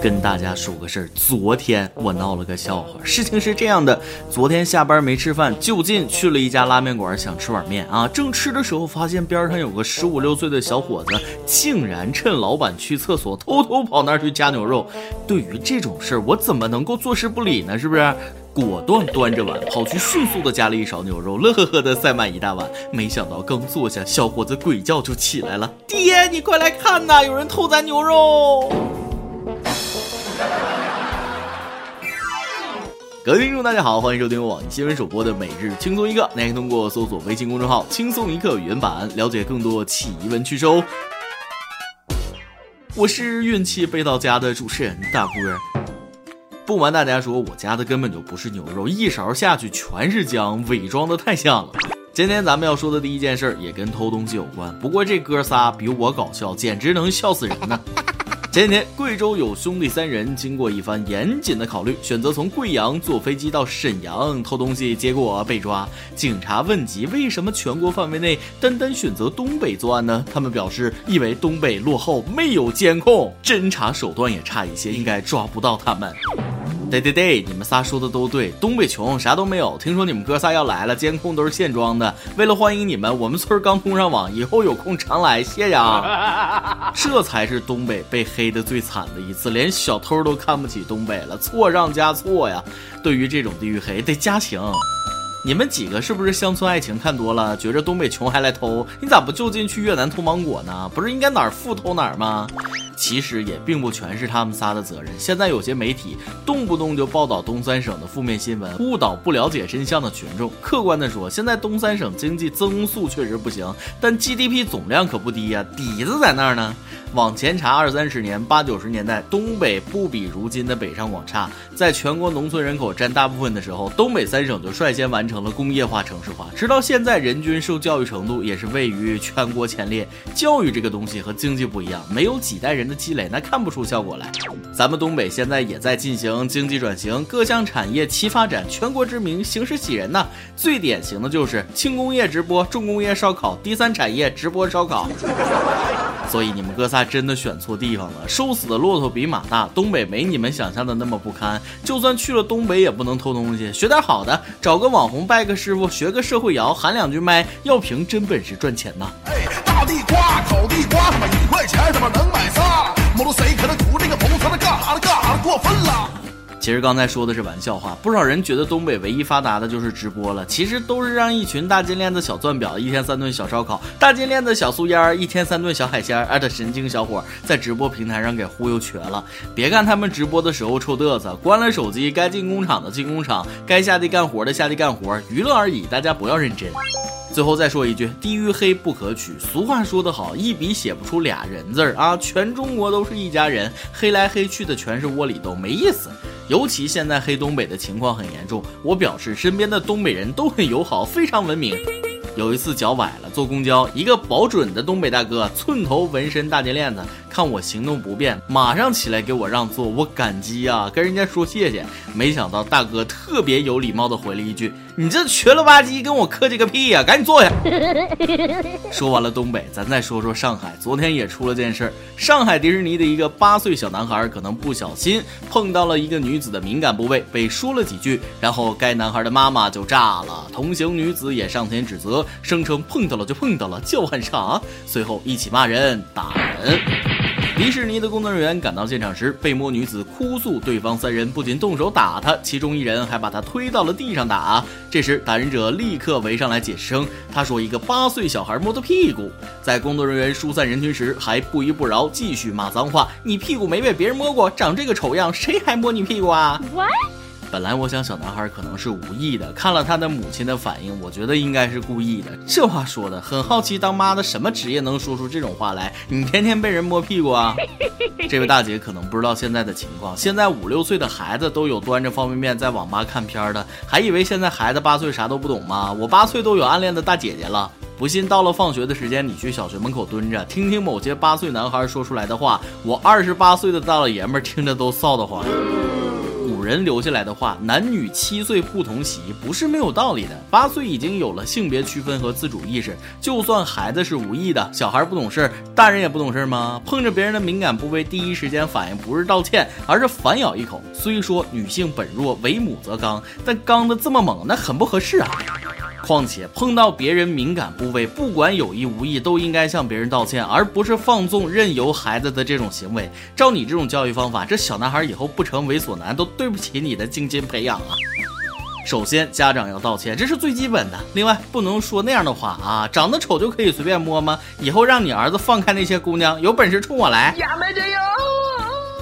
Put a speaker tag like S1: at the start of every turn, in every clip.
S1: 跟大家说个事儿，昨天我闹了个笑话。事情是这样的，昨天下班没吃饭，就近去了一家拉面馆，想吃碗面啊。正吃的时候，发现边上有个十五六岁的小伙子，竟然趁老板去厕所，偷偷跑那儿去夹牛肉。对于这种事儿，我怎么能够坐视不理呢？是不是？果断端着碗跑去，迅速的夹了一勺牛肉，乐呵呵的塞满一大碗。没想到刚坐下，小伙子鬼叫就起来了：“爹，你快来看呐，有人偷咱牛肉！”各位听众，大家好，欢迎收听网易新闻首播的每日轻松一刻。您可以通过搜索微信公众号“轻松一刻”原版了解更多奇闻趣事哦。我是运气背到家的主持人大波。不瞒大家说，我家的根本就不是牛肉，一勺下去全是姜，伪装的太像了。今天咱们要说的第一件事儿也跟偷东西有关，不过这哥仨比我搞笑，简直能笑死人呢。前几天，贵州有兄弟三人经过一番严谨的考虑，选择从贵阳坐飞机到沈阳偷东西，结果被抓。警察问及为什么全国范围内单单选择东北作案呢？他们表示，因为东北落后，没有监控，侦查手段也差一些，应该抓不到他们。对对对，你们仨说的都对，东北穷，啥都没有。听说你们哥仨要来了，监控都是现装的。为了欢迎你们，我们村刚通上网，以后有空常来，谢谢啊。这才是东北被黑的最惨的一次，连小偷都看不起东北了，错上加错呀。对于这种地域黑，得加刑。你们几个是不是乡村爱情看多了，觉着东北穷还来偷？你咋不就近去越南偷芒果呢？不是应该哪儿富偷哪儿吗？其实也并不全是他们仨的责任。现在有些媒体动不动就报道东三省的负面新闻，误导不了解真相的群众。客观的说，现在东三省经济增速确实不行，但 GDP 总量可不低呀，底子在那儿呢。往前查二三十年，八九十年代，东北不比如今的北上广差。在全国农村人口占大部分的时候，东北三省就率先完成了工业化、城市化。直到现在，人均受教育程度也是位于全国前列。教育这个东西和经济不一样，没有几代人的积累，那看不出效果来。咱们东北现在也在进行经济转型，各项产业齐发展，全国知名，形势喜人呐。最典型的就是轻工业直播，重工业烧烤，第三产业直播烧烤。所以你们哥仨真的选错地方了，瘦死的骆驼比马大。东北没你们想象的那么不堪，就算去了东北也不能偷东西，学点好的，找个网红拜个师傅，学个社会摇，喊两句麦，要凭真本事赚钱呐！哎，大地瓜，烤地瓜，他妈一块钱他妈能买仨？摩托谁可能图这个红色的干哈了干哈了过分了？其实刚才说的是玩笑话，不少人觉得东北唯一发达的就是直播了，其实都是让一群大金链子、小钻表，一天三顿小烧烤，大金链子、小素烟，一天三顿小海鲜，儿的神经小伙在直播平台上给忽悠瘸了。别看他们直播的时候臭嘚瑟，关了手机，该进工厂的进工厂，该下地干活的下地干活，娱乐而已，大家不要认真。最后再说一句，地域黑不可取。俗话说得好，一笔写不出俩人字儿啊！全中国都是一家人，黑来黑去的全是窝里斗，没意思。尤其现在黑东北的情况很严重，我表示身边的东北人都很友好，非常文明。有一次脚崴了，坐公交，一个保准的东北大哥，寸头纹身大金链子，看我行动不便，马上起来给我让座，我感激啊，跟人家说谢谢。没想到大哥特别有礼貌的回了一句：“你这瘸了吧唧，跟我客气个屁呀，赶紧坐下。”说完了东北，咱再说说上海。昨天也出了件事儿，上海迪士尼的一个八岁小男孩可能不小心碰到了一个女子的敏感部位，被说了几句，然后该男孩的妈妈就炸了，同行女子也上前指责。声称碰到了就碰到了，叫喊啥？随后一起骂人、打人。迪士尼的工作人员赶到现场时，被摸女子哭诉，对方三人不仅动手打她，其中一人还把她推到了地上打。这时打人者立刻围上来解释称，他说一个八岁小孩摸他屁股。在工作人员疏散人群时，还不依不饶，继续骂脏话：“你屁股没被别人摸过，长这个丑样，谁还摸你屁股啊？”本来我想小男孩可能是无意的，看了他的母亲的反应，我觉得应该是故意的。这话说的很好奇，当妈的什么职业能说出这种话来？你天天被人摸屁股啊？这位大姐可能不知道现在的情况，现在五六岁的孩子都有端着方便面在网吧看片的，还以为现在孩子八岁啥都不懂吗？我八岁都有暗恋的大姐姐了，不信到了放学的时间，你去小学门口蹲着，听听某些八岁男孩说出来的话，我二十八岁的大老爷们听着都臊得慌。人留下来的话：“男女七岁不同席，不是没有道理的。八岁已经有了性别区分和自主意识，就算孩子是无意的，小孩不懂事，大人也不懂事吗？碰着别人的敏感部位，第一时间反应不是道歉，而是反咬一口。虽说女性本弱，为母则刚，但刚的这么猛，那很不合适啊。”况且碰到别人敏感部位，不管有意无意，都应该向别人道歉，而不是放纵任由孩子的这种行为。照你这种教育方法，这小男孩以后不成猥琐男，都对不起你的精心培养啊！首先，家长要道歉，这是最基本的。另外，不能说那样的话啊，长得丑就可以随便摸吗？以后让你儿子放开那些姑娘，有本事冲我来！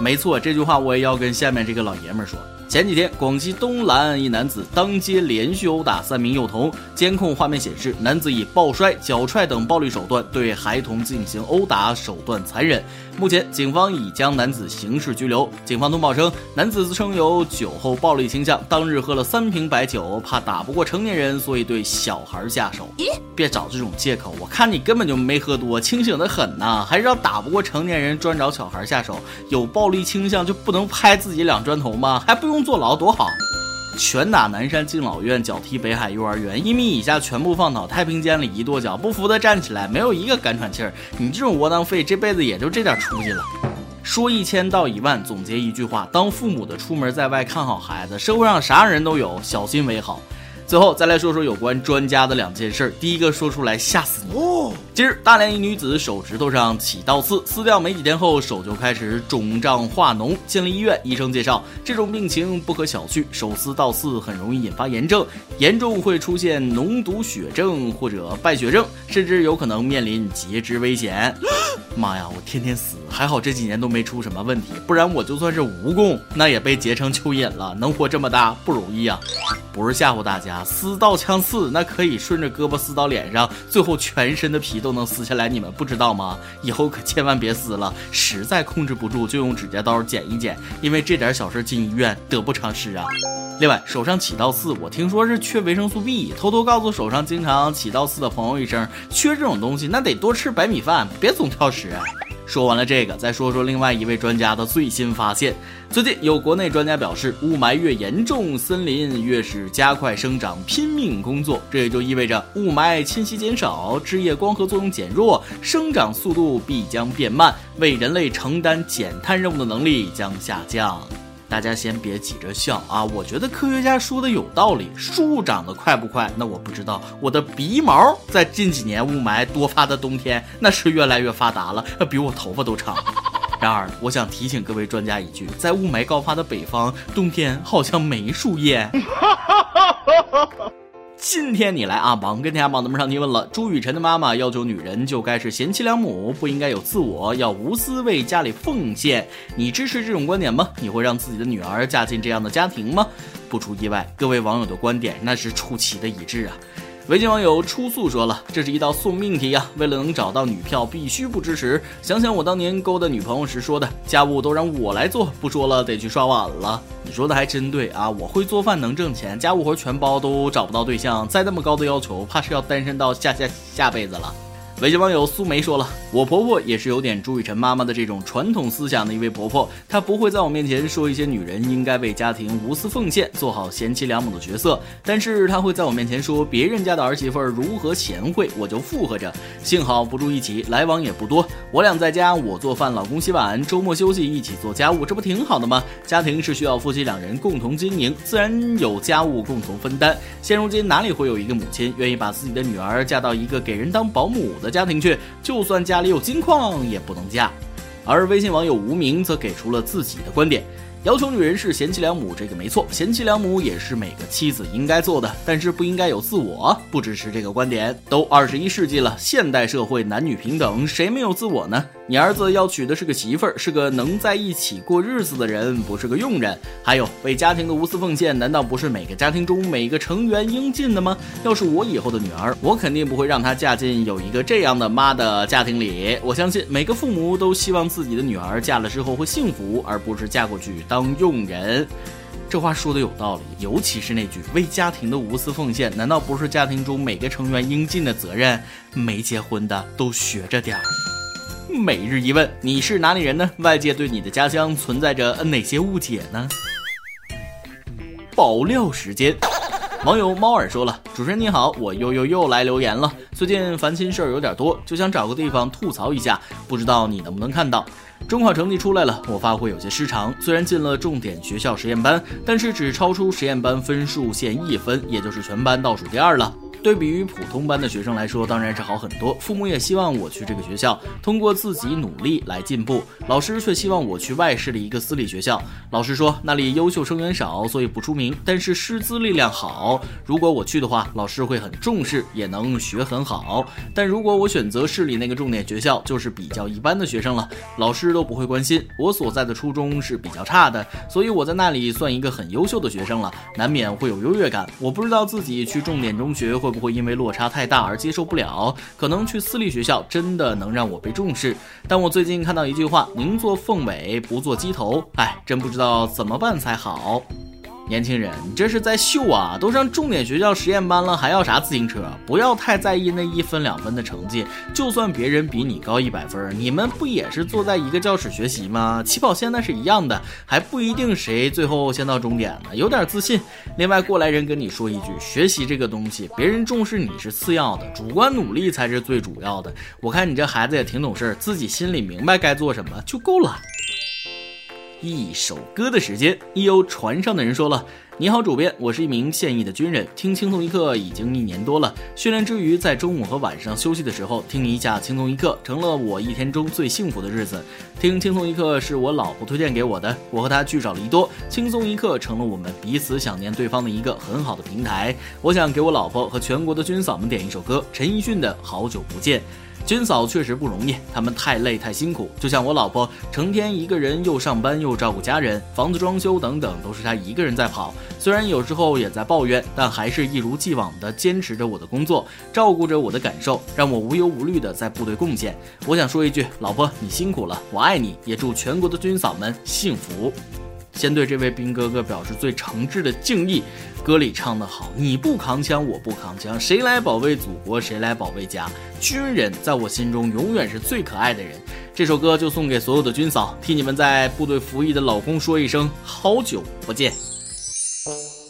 S1: 没错，这句话我也要跟下面这个老爷们说。前几天，广西东兰一男子当街连续殴打三名幼童，监控画面显示，男子以抱摔、脚踹等暴力手段对孩童进行殴打，手段残忍。目前，警方已将男子刑事拘留。警方通报称，男子自称有酒后暴力倾向，当日喝了三瓶白酒，怕打不过成年人，所以对小孩下手。咦，别找这种借口，我看你根本就没喝多，清醒的很呐，还是要打不过成年人专找小孩下手？有暴力倾向就不能拍自己两砖头吗？还不用。坐牢多好，拳打南山敬老院，脚踢北海幼儿园，一米以下全部放倒太平间里一跺脚，不服的站起来，没有一个敢喘气儿。你这种窝囊废，这辈子也就这点出息了。说一千道一万，总结一句话：当父母的出门在外看好孩子，社会上啥人都有，小心为好。最后再来说说有关专家的两件事。第一个说出来吓死你！哦近日，大连一女子手指头上起倒刺，撕掉没几天后，手就开始肿胀化脓。进了医院，医生介绍这种病情不可小觑，手撕倒刺很容易引发炎症，严重会出现脓毒血症或者败血症，甚至有可能面临截肢危险。妈呀，我天天死，还好这几年都没出什么问题，不然我就算是蜈蚣，那也被截成蚯蚓了。能活这么大不容易啊！不是吓唬大家。撕刀枪刺，那可以顺着胳膊撕到脸上，最后全身的皮都能撕下来。你们不知道吗？以后可千万别撕了，实在控制不住就用指甲刀剪一剪，因为这点小事进医院得不偿失啊。另外，手上起倒刺，我听说是缺维生素 B，偷偷告诉手上经常起倒刺的朋友一声，缺这种东西，那得多吃白米饭，别总挑食。说完了这个，再说说另外一位专家的最新发现。最近有国内专家表示，雾霾越严重，森林越是加快生长，拼命工作。这也就意味着雾霾侵袭减少，枝叶光合作用减弱，生长速度必将变慢，为人类承担减碳任务的能力将下降。大家先别急着笑啊！我觉得科学家说的有道理。树长得快不快？那我不知道。我的鼻毛在近几年雾霾多发的冬天，那是越来越发达了，比我头发都长。然而，我想提醒各位专家一句：在雾霾高发的北方，冬天好像没树叶。今天你来啊，忙跟天涯榜咱们上提问了。朱雨辰的妈妈要求女人就该是贤妻良母，不应该有自我，要无私为家里奉献。你支持这种观点吗？你会让自己的女儿嫁进这样的家庭吗？不出意外，各位网友的观点那是出奇的一致啊。微信网友出速说了：“这是一道送命题呀！为了能找到女票，必须不支持。想想我当年勾搭女朋友时说的，家务都让我来做，不说了，得去刷碗了。你说的还真对啊！我会做饭，能挣钱，家务活全包，都找不到对象。再那么高的要求，怕是要单身到下下下辈子了。”微信网友苏梅说了：“我婆婆也是有点朱雨辰妈妈的这种传统思想的一位婆婆，她不会在我面前说一些女人应该为家庭无私奉献，做好贤妻良母的角色，但是她会在我面前说别人家的儿媳妇如何贤惠，我就附和着。幸好不住一起，来往也不多，我俩在家，我做饭，老公洗碗，周末休息一起做家务，这不挺好的吗？家庭是需要夫妻两人共同经营，自然有家务共同分担。现如今哪里会有一个母亲愿意把自己的女儿嫁到一个给人当保姆的？”家庭去，就算家里有金矿也不能嫁。而微信网友无名则给出了自己的观点。要求女人是贤妻良母，这个没错，贤妻良母也是每个妻子应该做的，但是不应该有自我，不支持这个观点。都二十一世纪了，现代社会男女平等，谁没有自我呢？你儿子要娶的是个媳妇儿，是个能在一起过日子的人，不是个佣人。还有为家庭的无私奉献，难道不是每个家庭中每个成员应尽的吗？要是我以后的女儿，我肯定不会让她嫁进有一个这样的妈的家庭里。我相信每个父母都希望自己的女儿嫁了之后会幸福，而不是嫁过去。当佣人，这话说的有道理，尤其是那句为家庭的无私奉献，难道不是家庭中每个成员应尽的责任？没结婚的都学着点儿。每日一问：你是哪里人呢？外界对你的家乡存在着哪些误解呢？爆料时间。网友猫耳说了：“主持人你好，我又又又来留言了。最近烦心事儿有点多，就想找个地方吐槽一下，不知道你能不能看到？中考成绩出来了，我发挥有些失常。虽然进了重点学校实验班，但是只超出实验班分数线一分，也就是全班倒数第二了。”对比于普通班的学生来说，当然是好很多。父母也希望我去这个学校，通过自己努力来进步。老师却希望我去外市的一个私立学校。老师说那里优秀生源少，所以不出名，但是师资力量好。如果我去的话，老师会很重视，也能学很好。但如果我选择市里那个重点学校，就是比较一般的学生了，老师都不会关心。我所在的初中是比较差的，所以我在那里算一个很优秀的学生了，难免会有优越感。我不知道自己去重点中学会。不会因为落差太大而接受不了，可能去私立学校真的能让我被重视。但我最近看到一句话：宁做凤尾，不做鸡头。哎，真不知道怎么办才好。年轻人，你这是在秀啊！都上重点学校实验班了，还要啥自行车？不要太在意那一分两分的成绩。就算别人比你高一百分，你们不也是坐在一个教室学习吗？起跑线那是一样的，还不一定谁最后先到终点呢。有点自信。另外，过来人跟你说一句：学习这个东西，别人重视你是次要的，主观努力才是最主要的。我看你这孩子也挺懂事，自己心里明白该做什么就够了。一首歌的时间，一有船上的人说了：“你好，主编，我是一名现役的军人，听轻松一刻已经一年多了。训练之余，在中午和晚上休息的时候，听一下轻松一刻，成了我一天中最幸福的日子。听轻松一刻是我老婆推荐给我的，我和她聚少离多，轻松一刻成了我们彼此想念对方的一个很好的平台。我想给我老婆和全国的军嫂们点一首歌，陈奕迅的《好久不见》。”军嫂确实不容易，他们太累太辛苦。就像我老婆，成天一个人又上班又照顾家人，房子装修等等，都是她一个人在跑。虽然有时候也在抱怨，但还是一如既往的坚持着我的工作，照顾着我的感受，让我无忧无虑的在部队贡献。我想说一句，老婆你辛苦了，我爱你，也祝全国的军嫂们幸福。先对这位兵哥哥表示最诚挚的敬意。歌里唱得好，你不扛枪，我不扛枪，谁来保卫祖国，谁来保卫家？军人在我心中永远是最可爱的人。这首歌就送给所有的军嫂，替你们在部队服役的老公说一声好久不见。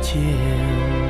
S2: 间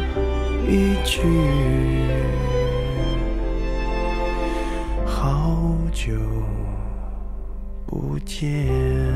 S2: 一句好久不见。